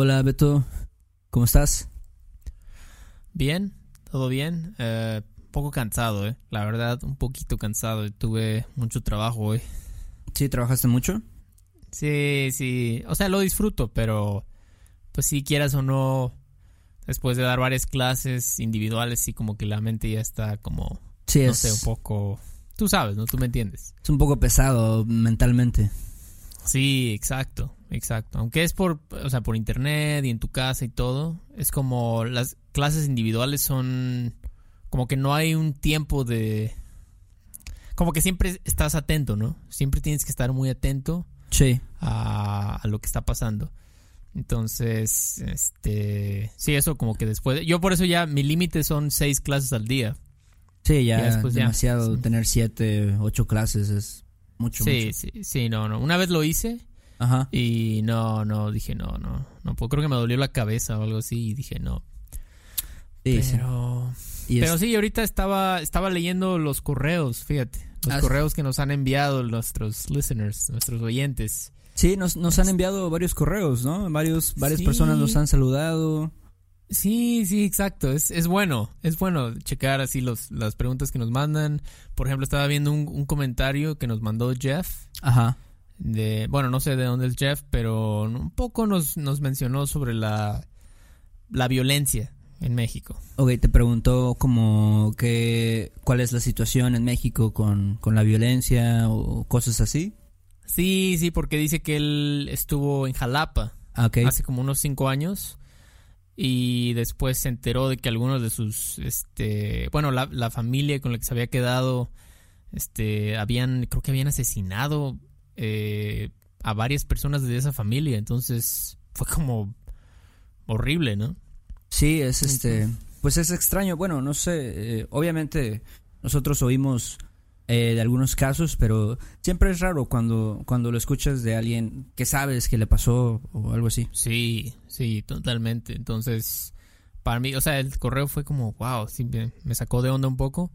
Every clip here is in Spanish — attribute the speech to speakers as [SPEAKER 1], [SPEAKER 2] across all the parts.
[SPEAKER 1] Hola Beto, ¿cómo estás?
[SPEAKER 2] Bien, todo bien. Eh, poco cansado, eh. La verdad, un poquito cansado. Tuve mucho trabajo hoy.
[SPEAKER 1] ¿Sí? ¿Trabajaste mucho?
[SPEAKER 2] Sí, sí. O sea, lo disfruto, pero pues si quieras o no, después de dar varias clases individuales, sí como que la mente ya está como,
[SPEAKER 1] Sí,
[SPEAKER 2] no
[SPEAKER 1] es,
[SPEAKER 2] sé, un poco... Tú sabes, ¿no? Tú me entiendes.
[SPEAKER 1] es un poco pesado mentalmente.
[SPEAKER 2] Sí, exacto, exacto. Aunque es por, o sea, por internet y en tu casa y todo, es como las clases individuales son como que no hay un tiempo de como que siempre estás atento, ¿no? Siempre tienes que estar muy atento
[SPEAKER 1] Sí,
[SPEAKER 2] a, a lo que está pasando. Entonces, este, sí, eso como que después, yo por eso ya mi límite son seis clases al día.
[SPEAKER 1] sí, ya,
[SPEAKER 2] después ya.
[SPEAKER 1] demasiado.
[SPEAKER 2] Sí.
[SPEAKER 1] Tener siete, ocho clases es mucho,
[SPEAKER 2] Sí,
[SPEAKER 1] mucho.
[SPEAKER 2] sí, sí, no, no. Una vez lo hice
[SPEAKER 1] Ajá.
[SPEAKER 2] y no, no, dije no, no, no, puedo. creo que me dolió la cabeza o algo así y dije no.
[SPEAKER 1] Sí, sí.
[SPEAKER 2] pero,
[SPEAKER 1] Y
[SPEAKER 2] pero
[SPEAKER 1] es-
[SPEAKER 2] sí, ahorita estaba, estaba leyendo los correos, fíjate, los
[SPEAKER 1] Ah, sí.
[SPEAKER 2] correos que nos han enviado nuestros listeners, nuestros oyentes.
[SPEAKER 1] Sí, nos, nos han enviado varios correos, ¿no? Varios, varias
[SPEAKER 2] Sí.
[SPEAKER 1] personas nos han saludado.
[SPEAKER 2] Sí, sí, exacto. Es, es bueno, es bueno checar así los, las preguntas que nos mandan. Por ejemplo, estaba viendo un, un comentario que nos mandó Jeff.
[SPEAKER 1] Ajá.
[SPEAKER 2] De, bueno, no sé de dónde es Jeff, pero un poco nos, nos mencionó sobre la, la violencia en México.
[SPEAKER 1] Ok, te preguntó como que cuál es la situación en México con, con la violencia o cosas así.
[SPEAKER 2] Sí, sí, porque dice que él estuvo en Jalapa
[SPEAKER 1] Ah,
[SPEAKER 2] hace como unos cinco años y después se enteró de que algunos de sus, este, bueno, la, la familia con la que se había quedado, este, habían, creo que habían asesinado eh, a varias personas de esa familia, entonces fue como horrible, ¿no?
[SPEAKER 1] Sí, es este, pues es extraño. Bueno, no sé, eh, obviamente nosotros oímos eh, de algunos casos, pero siempre es raro cuando, cuando lo escuchas de alguien que sabes que le pasó o algo así.
[SPEAKER 2] Sí, sí, totalmente. Entonces, para mí, o sea, el correo fue como, wow, sí, me, me sacó de onda un poco.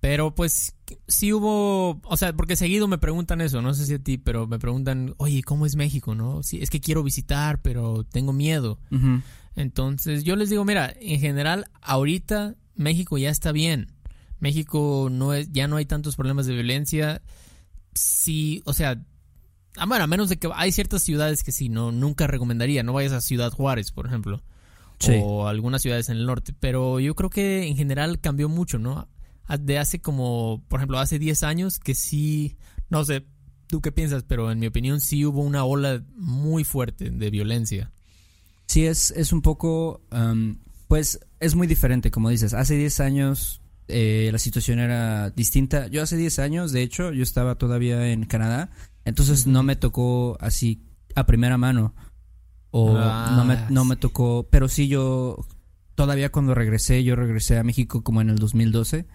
[SPEAKER 2] Pero pues sí hubo, o sea, porque seguido me preguntan eso, no sé si a ti, pero me preguntan, oye, ¿cómo es México, no? Sí, es que quiero visitar, pero tengo miedo. Entonces yo les digo, mira, en general, ahorita México ya está bien. México no es, ya no hay tantos problemas de violencia. Sí, o sea, ah, bueno, a menos de que hay ciertas ciudades que sí, no, nunca recomendaría. No vayas a Ciudad Juárez, por ejemplo.
[SPEAKER 1] Sí.
[SPEAKER 2] O algunas ciudades en el norte. Pero yo creo que en general cambió mucho, ¿no? De hace como, por ejemplo, hace 10 años que sí, no sé, tú qué piensas, pero en mi opinión sí hubo una ola muy fuerte de violencia.
[SPEAKER 1] Sí, es, es un poco, am, pues es muy diferente, como dices. Hace 10 años eh, la situación era distinta. Yo hace 10 años, de hecho, yo estaba todavía en Canadá, entonces no me tocó así a primera mano. O
[SPEAKER 2] Ah,
[SPEAKER 1] no, me, no me
[SPEAKER 2] sí.
[SPEAKER 1] tocó, pero sí yo, todavía cuando regresé, yo regresé a México como en el 2012.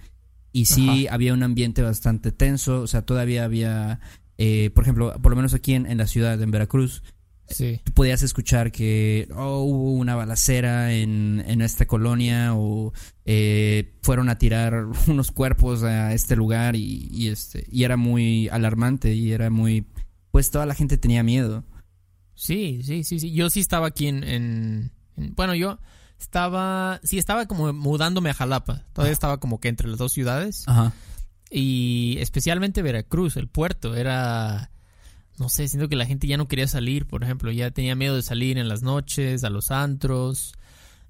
[SPEAKER 1] Y sí había un ambiente bastante tenso, o sea, todavía había, eh, por ejemplo, por lo menos aquí en, en la ciudad, en Veracruz,
[SPEAKER 2] Sí.
[SPEAKER 1] tú podías escuchar que oh, hubo una balacera en, en esta colonia o eh, fueron a tirar unos cuerpos a este lugar y, y, este y era muy alarmante y era muy pues toda la gente tenía miedo
[SPEAKER 2] Sí, sí, sí, sí. Yo sí estaba aquí en, en- en- bueno, yo estaba, sí, estaba como mudándome a Jalapa. Todavía estaba como que entre las dos ciudades.
[SPEAKER 1] ajá
[SPEAKER 2] Y especialmente Veracruz, el puerto, era, no sé, siento que la gente ya no quería salir, por ejemplo, ya tenía miedo de salir en las noches, a los antros.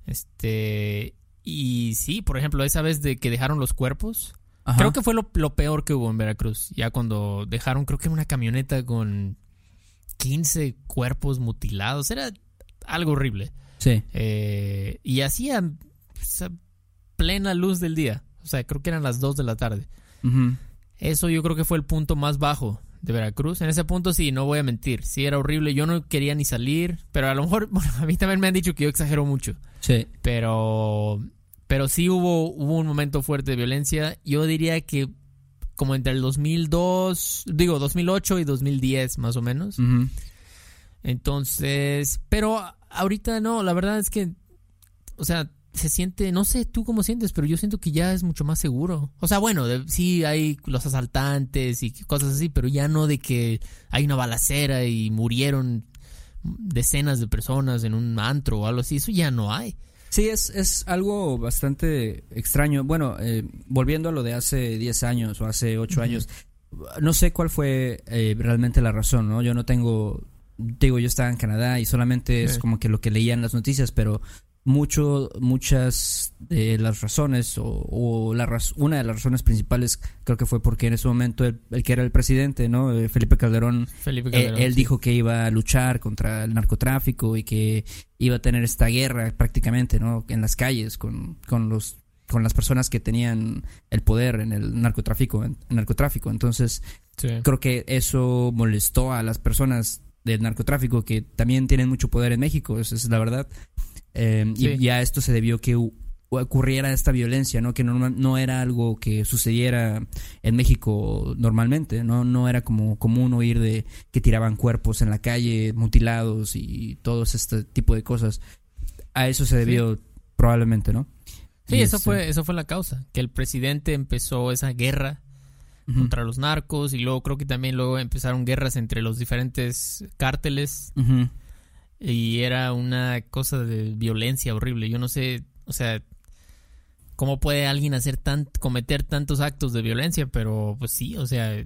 [SPEAKER 2] Este, y sí, por ejemplo, esa vez de que dejaron los cuerpos.
[SPEAKER 1] ajá
[SPEAKER 2] Creo que fue lo, lo peor que hubo en Veracruz. Ya cuando dejaron, creo que una camioneta con 15 cuerpos mutilados. Era algo horrible.
[SPEAKER 1] Sí
[SPEAKER 2] Eh, y hacía pues, plena luz del día. O sea, creo que eran las 2 de la tarde. Eso yo creo que fue el punto más bajo de Veracruz. En ese punto sí, no voy a mentir, sí era horrible, yo no quería ni salir, pero a lo mejor, bueno, a mí también me han dicho que yo exagero mucho.
[SPEAKER 1] Sí.
[SPEAKER 2] Pero, pero sí hubo, hubo un momento fuerte de violencia. Yo diría que como entre el 2002, digo 2008 y 2010 más o menos. Entonces, pero ahorita no, la verdad es que, o sea, se siente, no sé tú cómo sientes, pero yo siento que ya es mucho más seguro. O sea, bueno, de- sí hay los asaltantes y cosas así, pero ya no de que hay una balacera y murieron decenas de personas en un antro o algo así, eso ya no hay.
[SPEAKER 1] Sí, es, es algo bastante extraño. Bueno, eh, volviendo a lo de hace 10 años o hace 8
[SPEAKER 2] Ujú.
[SPEAKER 1] años, no sé cuál fue eh, realmente la razón, ¿no? Yo no tengo, digo, yo estaba en Canadá y solamente es
[SPEAKER 2] Sí.
[SPEAKER 1] como que lo que leía en las noticias, pero mucho, muchas de las razones o, o la raz- una de las razones principales creo que fue porque en ese momento el, el que era el presidente, ¿no? Eh, Felipe Calderón,
[SPEAKER 2] Felipe
[SPEAKER 1] eh,
[SPEAKER 2] Calderón.
[SPEAKER 1] él
[SPEAKER 2] sí.
[SPEAKER 1] dijo que iba a luchar contra el narcotráfico y que iba a tener esta guerra prácticamente, ¿no? En las calles con, con los con las personas que tenían el poder en el narcotráfico, en el narcotráfico. Entonces,
[SPEAKER 2] Sí.
[SPEAKER 1] creo que eso molestó a las personas del narcotráfico que también tienen mucho poder en México, esa es la verdad. Eh,
[SPEAKER 2] Sí.
[SPEAKER 1] Y ya esto se debió que ocurriera esta violencia, ¿no? Que normal- no era algo que sucediera en México normalmente, ¿no? No era como común oír de que tiraban cuerpos en la calle, mutilados y todo este tipo de cosas. A eso se debió probablemente, ¿no?
[SPEAKER 2] Sí,
[SPEAKER 1] Y
[SPEAKER 2] eso
[SPEAKER 1] este-
[SPEAKER 2] fue, eso fue la causa, que el presidente empezó esa guerra Contra los narcos y luego creo que también luego empezaron guerras entre los diferentes cárteles y era una cosa de violencia horrible. Yo no sé, o sea, cómo puede alguien hacer tan, cometer tantos actos de violencia, pero pues sí, o sea,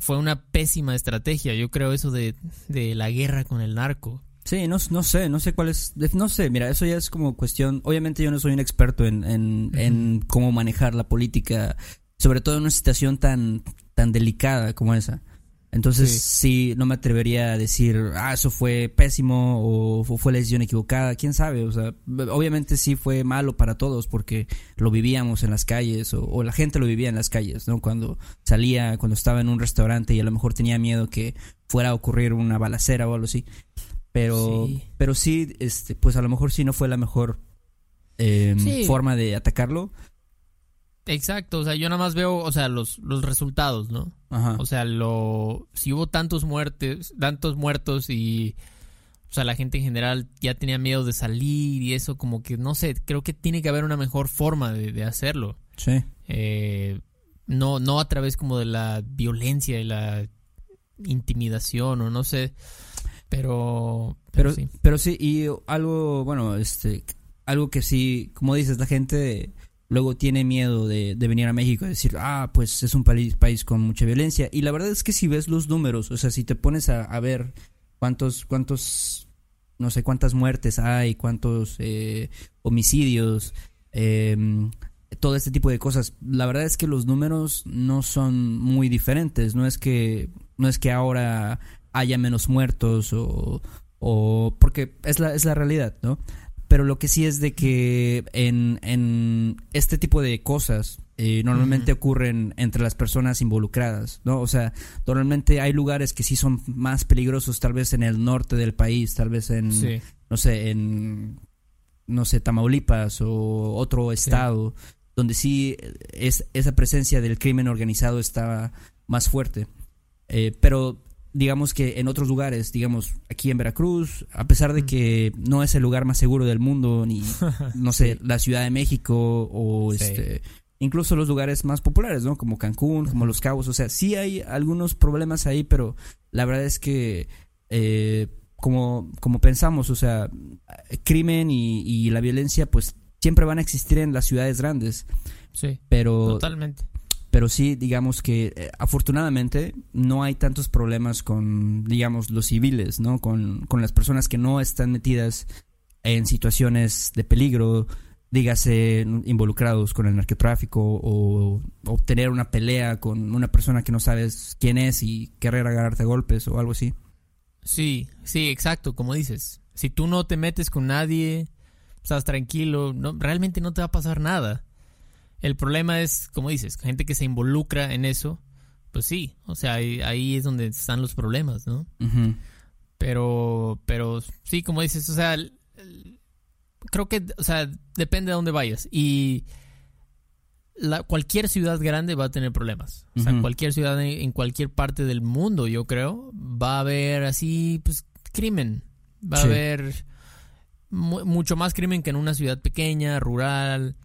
[SPEAKER 2] fue una pésima estrategia. Yo creo eso de, de la guerra con el narco.
[SPEAKER 1] Sí, no, no sé, no sé cuál es, no sé, mira, eso ya es como cuestión, obviamente yo no soy un experto en, en, en cómo manejar la política, sobre todo en una situación tan, tan delicada como esa. Entonces, sí. no me atrevería a decir, ah, eso fue pésimo o, fu- fue la decisión equivocada, quién sabe, o sea, obviamente sí fue malo para todos porque lo vivíamos en las calles o, o la gente lo vivía en las calles, ¿no? Cuando salía, cuando estaba en un restaurante y a lo mejor tenía miedo que fuera a ocurrir una balacera o algo así. Pero
[SPEAKER 2] Sí.
[SPEAKER 1] pero sí, este, pues a lo mejor sí no fue la mejor eh,
[SPEAKER 2] Sí.
[SPEAKER 1] forma de atacarlo.
[SPEAKER 2] Exacto, o sea, yo nada más veo, o sea, los, los resultados, ¿no?
[SPEAKER 1] Ajá.
[SPEAKER 2] O sea, lo si hubo tantos muertes, tantos muertos y o sea, la gente en general ya tenía miedo de salir y eso como que no sé, creo que tiene que haber una mejor forma de, de hacerlo.
[SPEAKER 1] sí.
[SPEAKER 2] Eh, no no a través como de la violencia y la intimidación o no sé, pero
[SPEAKER 1] Pero,
[SPEAKER 2] pero sí.
[SPEAKER 1] pero sí, y algo, bueno, este, algo que sí, como dices, la gente luego tiene miedo de, venir a México y decir, ah, pues es un país, país con mucha violencia. Y la verdad es que si ves los números, o sea, si te pones a, a ver cuántos, cuántos, no sé cuántas muertes hay, cuántos eh, homicidios, eh, todo este tipo de cosas, la verdad es que los números no son muy diferentes. No es que, no es que ahora haya menos muertos o, o porque es la, es la realidad, ¿no? Pero lo que sí es de que en, en este tipo de cosas eh, normalmente ocurren entre las personas involucradas, ¿no? O sea, normalmente hay lugares que sí son más peligrosos, tal vez en el norte del país, tal vez en,
[SPEAKER 2] Sí.
[SPEAKER 1] no sé, en, no sé, Tamaulipas o otro estado, donde sí es, esa presencia del crimen organizado está más fuerte. Eh, pero digamos que en otros lugares, digamos aquí en Veracruz, a pesar de
[SPEAKER 2] Mm.
[SPEAKER 1] que no es el lugar más seguro del mundo, ni, no sé,
[SPEAKER 2] Sí.
[SPEAKER 1] la Ciudad de México o
[SPEAKER 2] Sí.
[SPEAKER 1] este... Incluso los lugares más populares, ¿no? Como Cancún, como Los Cabos. O sea, sí hay algunos problemas ahí, pero la verdad es que eh, como, como pensamos, o sea, crimen y, y la violencia pues siempre van a existir en las ciudades grandes,
[SPEAKER 2] Sí.
[SPEAKER 1] pero,
[SPEAKER 2] Totalmente.
[SPEAKER 1] Pero sí, digamos que eh, afortunadamente no hay tantos problemas con, digamos, los civiles, ¿no? Con, con las personas que no están metidas en situaciones de peligro, dígase involucrados con el narcotráfico o obtener una pelea con una persona que no sabes quién es y querer agarrarte a golpes o algo así.
[SPEAKER 2] Sí, sí, exacto, como dices. Si tú no te metes con nadie, estás tranquilo, no, realmente no te va a pasar nada. El problema es, como dices, gente que se involucra en eso, pues sí, o sea, ahí, ahí es donde están los problemas, ¿no? Pero, pero sí, como dices, o sea, el- el- creo que, o sea, depende de dónde vayas. Y la, cualquier ciudad grande va a tener problemas. O sea, cualquier ciudad en, en cualquier parte del mundo, yo creo, va a haber así, pues, crimen. Va
[SPEAKER 1] Sí.
[SPEAKER 2] a haber mu- mucho más crimen que en una ciudad pequeña, rural.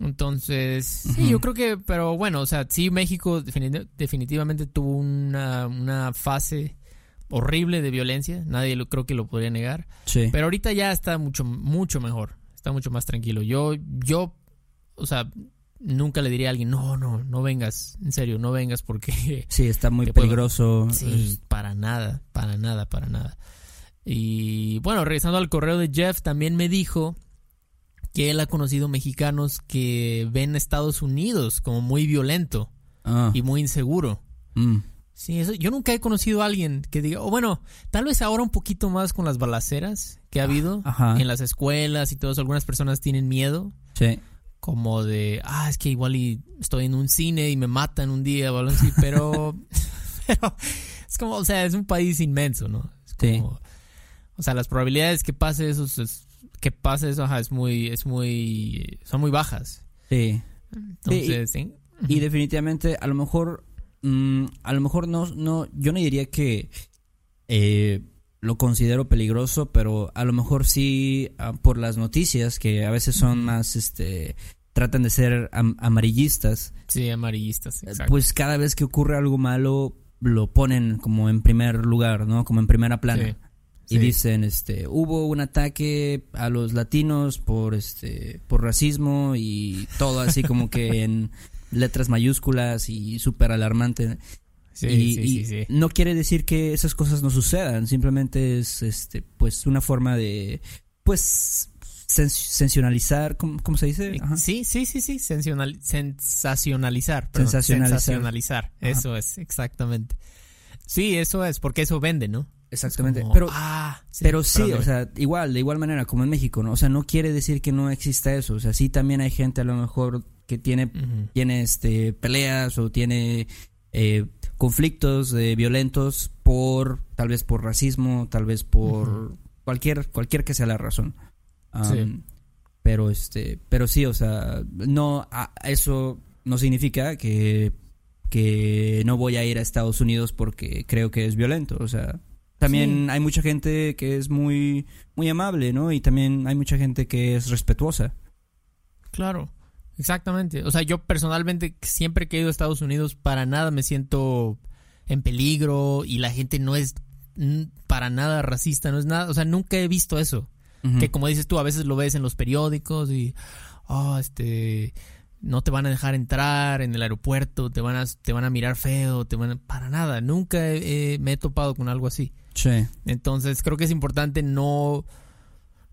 [SPEAKER 2] Entonces, sí, yo creo que, pero bueno, o sea, sí, México defini- definitivamente tuvo una, una fase horrible de violencia, nadie lo, creo que lo podría negar,
[SPEAKER 1] Sí.
[SPEAKER 2] pero ahorita ya está mucho, mucho mejor, está mucho más tranquilo. Yo, yo, o sea, nunca le diría a alguien, no, no, no vengas, en serio, no vengas porque
[SPEAKER 1] Sí, está muy
[SPEAKER 2] puedo-
[SPEAKER 1] peligroso.
[SPEAKER 2] Sí, para nada, para nada, para nada. Y bueno, regresando al correo de Jeff, también me dijo que él ha conocido mexicanos que ven a Estados Unidos como muy violento
[SPEAKER 1] Ah,
[SPEAKER 2] y muy inseguro.
[SPEAKER 1] mm,
[SPEAKER 2] Sí, eso, yo nunca he conocido a alguien que diga, o bueno, tal vez ahora un poquito más con las balaceras que ha habido
[SPEAKER 1] ajá.
[SPEAKER 2] en las escuelas y todo eso, algunas personas tienen miedo,
[SPEAKER 1] Sí.
[SPEAKER 2] como de, ah, es que igual y estoy en un cine y me matan un día o algo así, pero, pero es como, o sea, es un país inmenso, ¿no? Es
[SPEAKER 1] Sí.
[SPEAKER 2] como, o sea, las probabilidades que pase eso, es- que pase eso, ajá, es muy, es muy, son muy bajas.
[SPEAKER 1] Sí.
[SPEAKER 2] Entonces, sí.
[SPEAKER 1] Y definitivamente, a lo mejor, mm, a lo mejor no, no, yo no diría que eh, lo considero peligroso, pero a lo mejor sí ah, por las noticias que a veces son más, este, tratan de ser am- amarillistas.
[SPEAKER 2] Sí, amarillistas,
[SPEAKER 1] eh,
[SPEAKER 2] exacto.
[SPEAKER 1] Pues cada vez que ocurre algo malo lo ponen como en primer lugar, ¿no? Como en primera plana.
[SPEAKER 2] Sí,
[SPEAKER 1] Y dicen, este, hubo un ataque a los latinos por este, por racismo y todo así como que en letras mayúsculas y súper alarmante.
[SPEAKER 2] Sí,
[SPEAKER 1] y,
[SPEAKER 2] sí,
[SPEAKER 1] y no quiere decir que esas cosas no sucedan, simplemente es, este, pues una forma de, pues, sens- sensacionalizar, ¿cómo, cómo se dice? Ajá.
[SPEAKER 2] Sí, sí, sí, sí, sensacional- sensacionalizar. perdón,
[SPEAKER 1] Sensacionalizar.
[SPEAKER 2] sensacionalizar,
[SPEAKER 1] Ajá.
[SPEAKER 2] eso es, exactamente. Sí, eso es, porque eso vende, ¿no?
[SPEAKER 1] Exactamente.
[SPEAKER 2] Como,
[SPEAKER 1] pero,
[SPEAKER 2] ah, sí,
[SPEAKER 1] Pero sí, o sea, igual, de igual manera, como en México, ¿no? O sea, no quiere decir que no exista eso. O sea, sí también hay gente a lo mejor que tiene, tiene este, peleas o tiene eh, conflictos eh, violentos por, tal vez por racismo, tal vez por cualquier, cualquier que sea la razón. Um,
[SPEAKER 2] Sí.
[SPEAKER 1] Pero este, pero sí, o sea, no, a- eso no significa que, que no voy a ir a Estados Unidos porque creo que es violento. O sea, también hay mucha gente que es muy, muy amable, ¿no? Y también hay mucha gente que es respetuosa.
[SPEAKER 2] Claro, exactamente. O sea, yo personalmente siempre que he ido a Estados Unidos para nada me siento en peligro y la gente no es para nada racista, no es nada, o sea, nunca he visto eso. Que como dices tú, a veces lo ves en los periódicos y, oh, este, no te van a dejar entrar en el aeropuerto, te van a, te van a mirar feo, te van a, para nada. Nunca he- he- me he topado con algo así.
[SPEAKER 1] Sí.
[SPEAKER 2] Entonces creo que es importante no,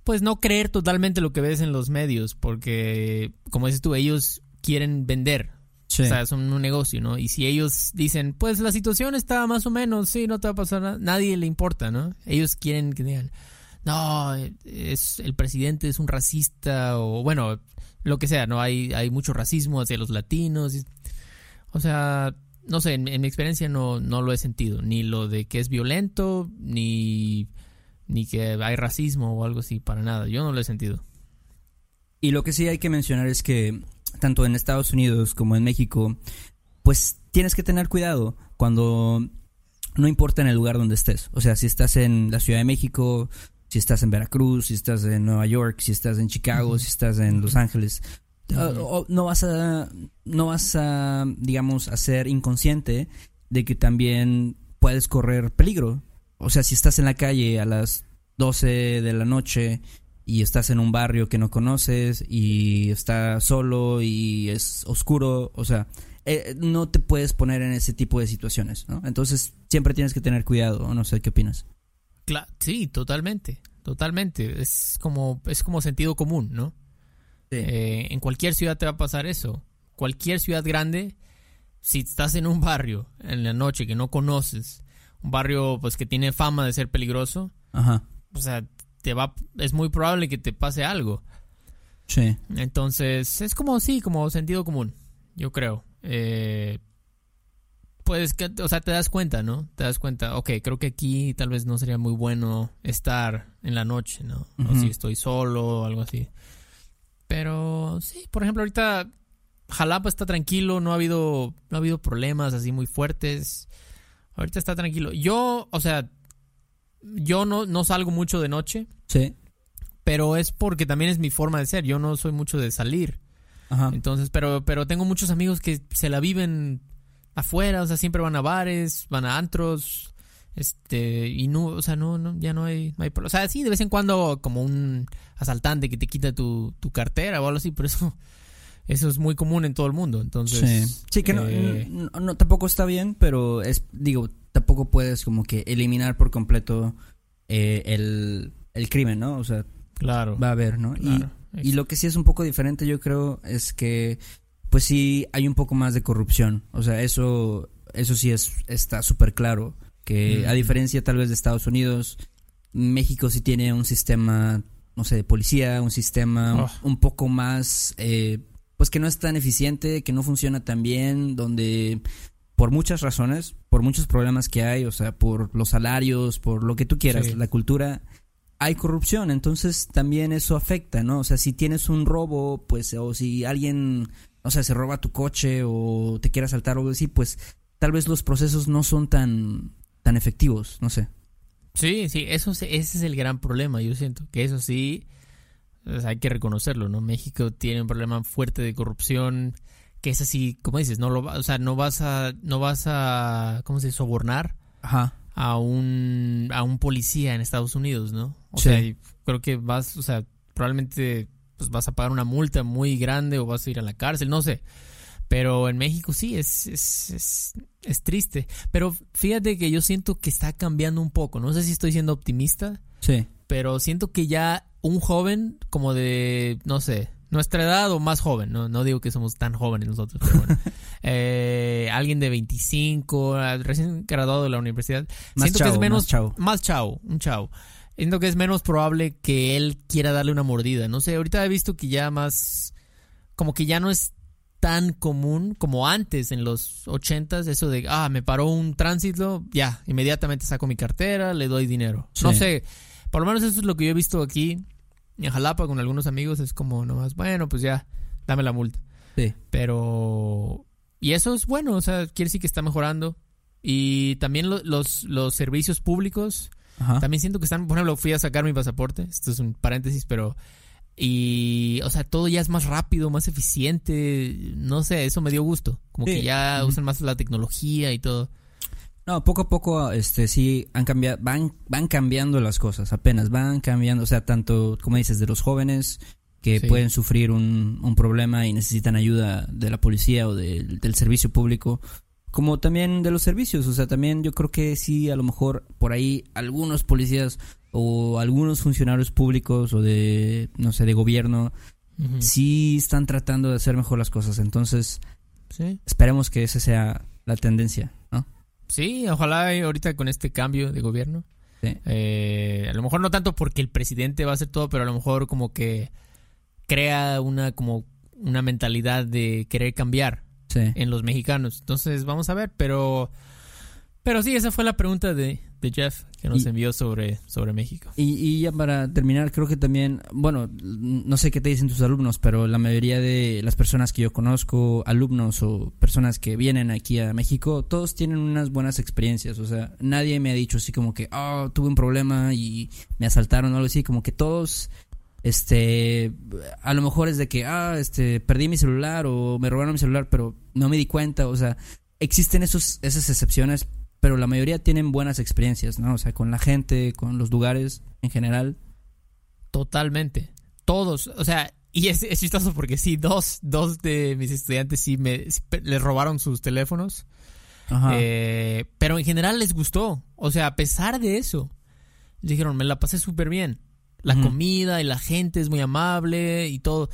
[SPEAKER 2] pues no creer totalmente lo que ves en los medios, porque como dices tú, ellos quieren vender,
[SPEAKER 1] Sí.
[SPEAKER 2] o sea, son un negocio, ¿no? Y si ellos dicen, pues la situación está más o menos, sí, no te va a pasar nada, nadie le importa, ¿no? Ellos quieren que digan, no, es, el presidente es un racista, o bueno, lo que sea, ¿no? Hay, hay mucho racismo hacia los latinos. y- o sea, no sé, en, en mi experiencia no, no lo he sentido, ni lo de que es violento, ni, ni que hay racismo o algo así, para nada, yo no lo he sentido.
[SPEAKER 1] Y lo que sí hay que mencionar es que tanto en Estados Unidos como en México, pues tienes que tener cuidado cuando no importa en el lugar donde estés. O sea, si estás en la Ciudad de México, si estás en Veracruz, si estás en Nueva York, si estás en Chicago, si estás en Los Ángeles, O no vas a no vas a digamos a ser inconsciente de que también puedes correr peligro. O sea, si estás en la calle a las 12 de la noche y estás en un barrio que no conoces y está solo y es oscuro, o sea, eh, no te puedes poner en ese tipo de situaciones, ¿no? Entonces siempre tienes que tener cuidado, o no sé qué opinas.
[SPEAKER 2] Cla- sí, totalmente, totalmente. Es como, es como sentido común, ¿no? Eh, en cualquier ciudad te va a pasar eso. Cualquier ciudad grande, si estás en un barrio en la noche que no conoces, un barrio pues que tiene fama de ser peligroso,
[SPEAKER 1] Ajá.
[SPEAKER 2] o sea, te va, es muy probable que te pase algo.
[SPEAKER 1] Sí.
[SPEAKER 2] Entonces, es como, sí, como sentido común, yo creo. Eh, Pues, que, o sea, te das cuenta, ¿no? Te das cuenta, ok, creo que aquí tal vez no sería muy bueno estar en la noche, ¿no? O si estoy solo o algo así. Pero sí, por ejemplo, ahorita Jalapa está tranquilo, no ha habido, no ha habido problemas así muy fuertes. Ahorita está tranquilo. Yo, o sea, yo no, no salgo mucho de noche.
[SPEAKER 3] Sí.
[SPEAKER 2] Pero es porque también es mi forma de ser. Yo no soy mucho de salir.
[SPEAKER 3] Ajá.
[SPEAKER 2] Entonces, pero, pero tengo muchos amigos que se la viven afuera, o sea, siempre van a bares, van a antros, este, y no, o sea, no, no, ya no hay, no hay, o sea, sí, de vez en cuando como un asaltante que te quita tu, tu cartera o algo así, pero eso, eso es muy común en todo el mundo, entonces.
[SPEAKER 3] Sí, sí que no,
[SPEAKER 2] eh,
[SPEAKER 3] no, no, tampoco está bien, pero es, digo, tampoco puedes como que eliminar por completo eh, el, el crimen, ¿no? O sea,
[SPEAKER 2] Claro.
[SPEAKER 3] va a haber, ¿no? Y-
[SPEAKER 2] claro.
[SPEAKER 3] Y, lo que sí es un poco diferente, yo creo, es que, pues sí, hay un poco más de corrupción. O sea, eso, eso sí es, está súper claro. Que a diferencia tal vez de Estados Unidos, México sí tiene un sistema, no sé, de policía, un sistema
[SPEAKER 2] Oh.
[SPEAKER 3] un poco más, eh, pues que no es tan eficiente, que no funciona tan bien, donde por muchas razones, por muchos problemas que hay, o sea, por los salarios, por lo que tú quieras,
[SPEAKER 2] Sí.
[SPEAKER 3] la cultura, hay corrupción, entonces también eso afecta, ¿no? O sea, si tienes un robo, pues, o si alguien, o sea, se roba tu coche o te quiere asaltar o algo así, pues tal vez los procesos no son tan, tan efectivos, no sé.
[SPEAKER 2] Sí, sí, eso ese es el gran problema, yo siento que eso sí sea, hay que reconocerlo, ¿no? México tiene un problema fuerte de corrupción que es así, como dices, no lo va- o sea, no vas a no vas a ¿cómo se dice? sobornar
[SPEAKER 3] Ajá.
[SPEAKER 2] a un a un policía en Estados Unidos, ¿no? O
[SPEAKER 3] Sí.
[SPEAKER 2] sea, creo que vas, o sea, probablemente pues vas a pagar una multa muy grande o vas a ir a la cárcel, no sé. Pero en México sí, es, es, es, es triste. Pero fíjate que yo siento que está cambiando un poco. No sé si estoy siendo optimista,
[SPEAKER 3] Sí.
[SPEAKER 2] pero siento que ya un joven como de, no sé, nuestra edad o más joven, no, no digo que somos tan jóvenes nosotros, pero bueno, eh, alguien de 25, ah, recién graduado de la universidad,
[SPEAKER 3] Más
[SPEAKER 2] siento que es menos,
[SPEAKER 3] más chavo.
[SPEAKER 2] más chavo, un chavo. Siento que es menos probable que él quiera darle una mordida. No sé, ahorita he visto que ya más, como que ya no es tan común como antes en los ochentas, eso de, ah, me paró un tránsito, ya, inmediatamente saco mi cartera, le doy dinero. No sé, por lo menos eso es lo que yo he visto aquí en Jalapa con algunos amigos, es como nomás, bueno, pues ya, dame la multa.
[SPEAKER 3] Sí.
[SPEAKER 2] Pero, y eso es bueno, o sea, quiere decir que está mejorando. Y también lo- los, los servicios públicos,
[SPEAKER 3] Ajá.
[SPEAKER 2] también siento que están, por ejemplo, fui a sacar mi pasaporte, esto es un paréntesis, pero... Y, o sea, todo ya es más rápido, más eficiente, no sé, eso me dio gusto. Como
[SPEAKER 3] Sí.
[SPEAKER 2] que ya usan más la tecnología y todo.
[SPEAKER 3] No, poco a poco, este, sí han cambiado, van, van cambiando las cosas, apenas van cambiando, o sea, tanto, como dices, de los jóvenes que
[SPEAKER 2] Sí.
[SPEAKER 3] pueden sufrir un, un problema y necesitan ayuda de la policía o del- del servicio público, como también de los servicios, o sea, también yo creo que sí, a lo mejor por ahí algunos policías o algunos funcionarios públicos o de, no sé, de gobierno, sí están tratando de hacer mejor las cosas, entonces
[SPEAKER 2] Sí.
[SPEAKER 3] esperemos que esa sea la tendencia, ¿no?
[SPEAKER 2] Sí, ojalá ahorita con este cambio de gobierno.
[SPEAKER 3] Sí.
[SPEAKER 2] eh, a lo mejor no tanto porque el presidente va a hacer todo, pero a lo mejor como que crea una como una mentalidad de querer cambiar
[SPEAKER 3] Sí.
[SPEAKER 2] en los mexicanos. Entonces vamos a ver, pero pero sí, esa fue la pregunta de, de Jeff que nos
[SPEAKER 3] Y-
[SPEAKER 2] envió sobre, sobre México.
[SPEAKER 3] Y, y ya para terminar, creo que también, bueno, no sé qué te dicen tus alumnos, pero la mayoría de las personas que yo conozco, alumnos o personas que vienen aquí a México, todos tienen unas buenas experiencias. O sea, nadie me ha dicho así como que, oh, tuve un problema y me asaltaron o algo así. Como que todos, este, a lo mejor es de que, ah, este, perdí mi celular o me robaron mi celular, pero no me di cuenta. O sea, existen esos, esas excepciones, pero la mayoría tienen buenas experiencias, ¿no? O sea, con la gente, con los lugares en general.
[SPEAKER 2] Totalmente. Todos, o sea, y es, es chistoso porque sí, dos, dos de mis estudiantes sí me les robaron sus teléfonos.
[SPEAKER 3] Ajá.
[SPEAKER 2] Eh, pero en general les gustó. O sea, a pesar de eso, dijeron, me la pasé súper bien. La comida y la gente es muy amable y todo.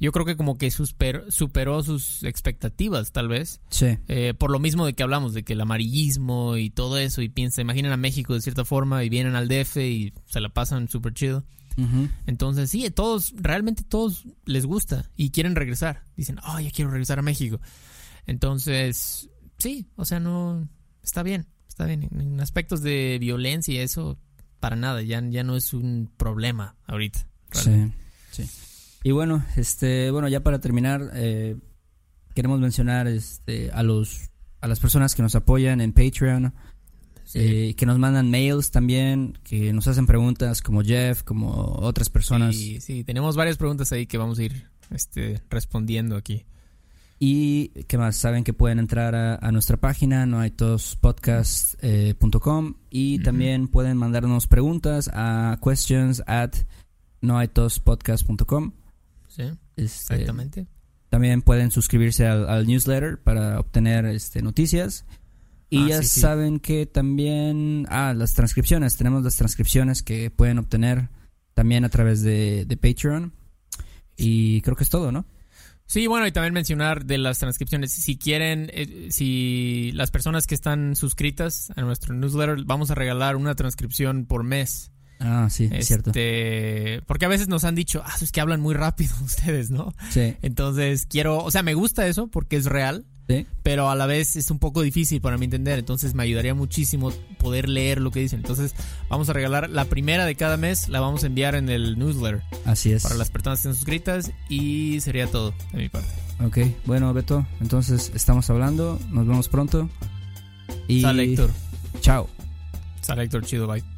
[SPEAKER 2] Yo creo que como que superó sus expectativas, tal vez.
[SPEAKER 3] sí.
[SPEAKER 2] Eh, por lo mismo de que hablamos, de que el amarillismo y todo eso, y piensa, imaginen a México de cierta forma y vienen al DF y se la pasan súper chido. Entonces, sí, todos, realmente todos les gusta y quieren regresar. Dicen, oh, ya quiero regresar a México. Entonces, sí, o sea, no, está bien, está bien. En aspectos de violencia y eso, para nada, ya, ya no es un problema ahorita.
[SPEAKER 1] Sí, sí. Y bueno, este, bueno, ya para terminar, eh, queremos mencionar este, a los a las personas que nos apoyan en Patreon, eh, que nos mandan mails también, que nos hacen preguntas como Jeff, como otras personas.
[SPEAKER 2] Sí, sí, tenemos varias preguntas ahí que vamos a ir este, respondiendo aquí.
[SPEAKER 1] Y qué más, saben que pueden entrar a, nuestra página noaitospodcast.com y también pueden mandarnos preguntas a questions at noaitospodcast.com.
[SPEAKER 2] Sí, este, exactamente.
[SPEAKER 1] También pueden suscribirse al, newsletter para obtener este, noticias. Y ah, ya saben que también... Ah, las transcripciones. Tenemos las transcripciones que pueden obtener también a través de, de Patreon. Y creo que es todo, ¿no?
[SPEAKER 2] Sí, bueno, y también mencionar de las transcripciones. Si quieren, eh, si las personas que están suscritas a nuestro newsletter, vamos a regalar una transcripción por mes.
[SPEAKER 1] Ah, sí, es cierto.
[SPEAKER 2] Este, porque a veces nos han dicho, ah, es que hablan muy rápido ustedes, ¿no?
[SPEAKER 1] Sí.
[SPEAKER 2] Entonces quiero, o sea, me gusta eso porque es real.
[SPEAKER 1] Sí.
[SPEAKER 2] Pero a la vez es un poco difícil para mí entender. Entonces me ayudaría muchísimo poder leer lo que dicen. Entonces vamos a regalar la primera de cada mes, la vamos a enviar en el newsletter.
[SPEAKER 1] Así es.
[SPEAKER 2] Para las personas que estén suscritas y sería todo de mi parte.
[SPEAKER 1] Ok, bueno, Beto, entonces estamos hablando. Nos vemos pronto.
[SPEAKER 2] Y... Sale, Héctor.
[SPEAKER 1] Chao.
[SPEAKER 2] Sale, Héctor. Chido,
[SPEAKER 1] bye.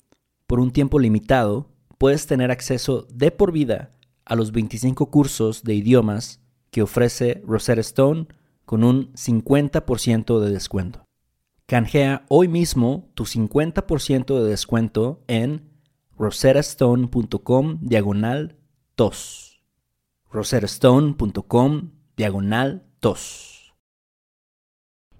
[SPEAKER 1] por un tiempo limitado, puedes tener acceso de por vida a los 25 cursos de idiomas que ofrece Rosetta Stone con un 50% de descuento. Canjea hoy mismo tu 50% de descuento en rosettastone.com diagonal tos. rosettastone.com diagonal tos.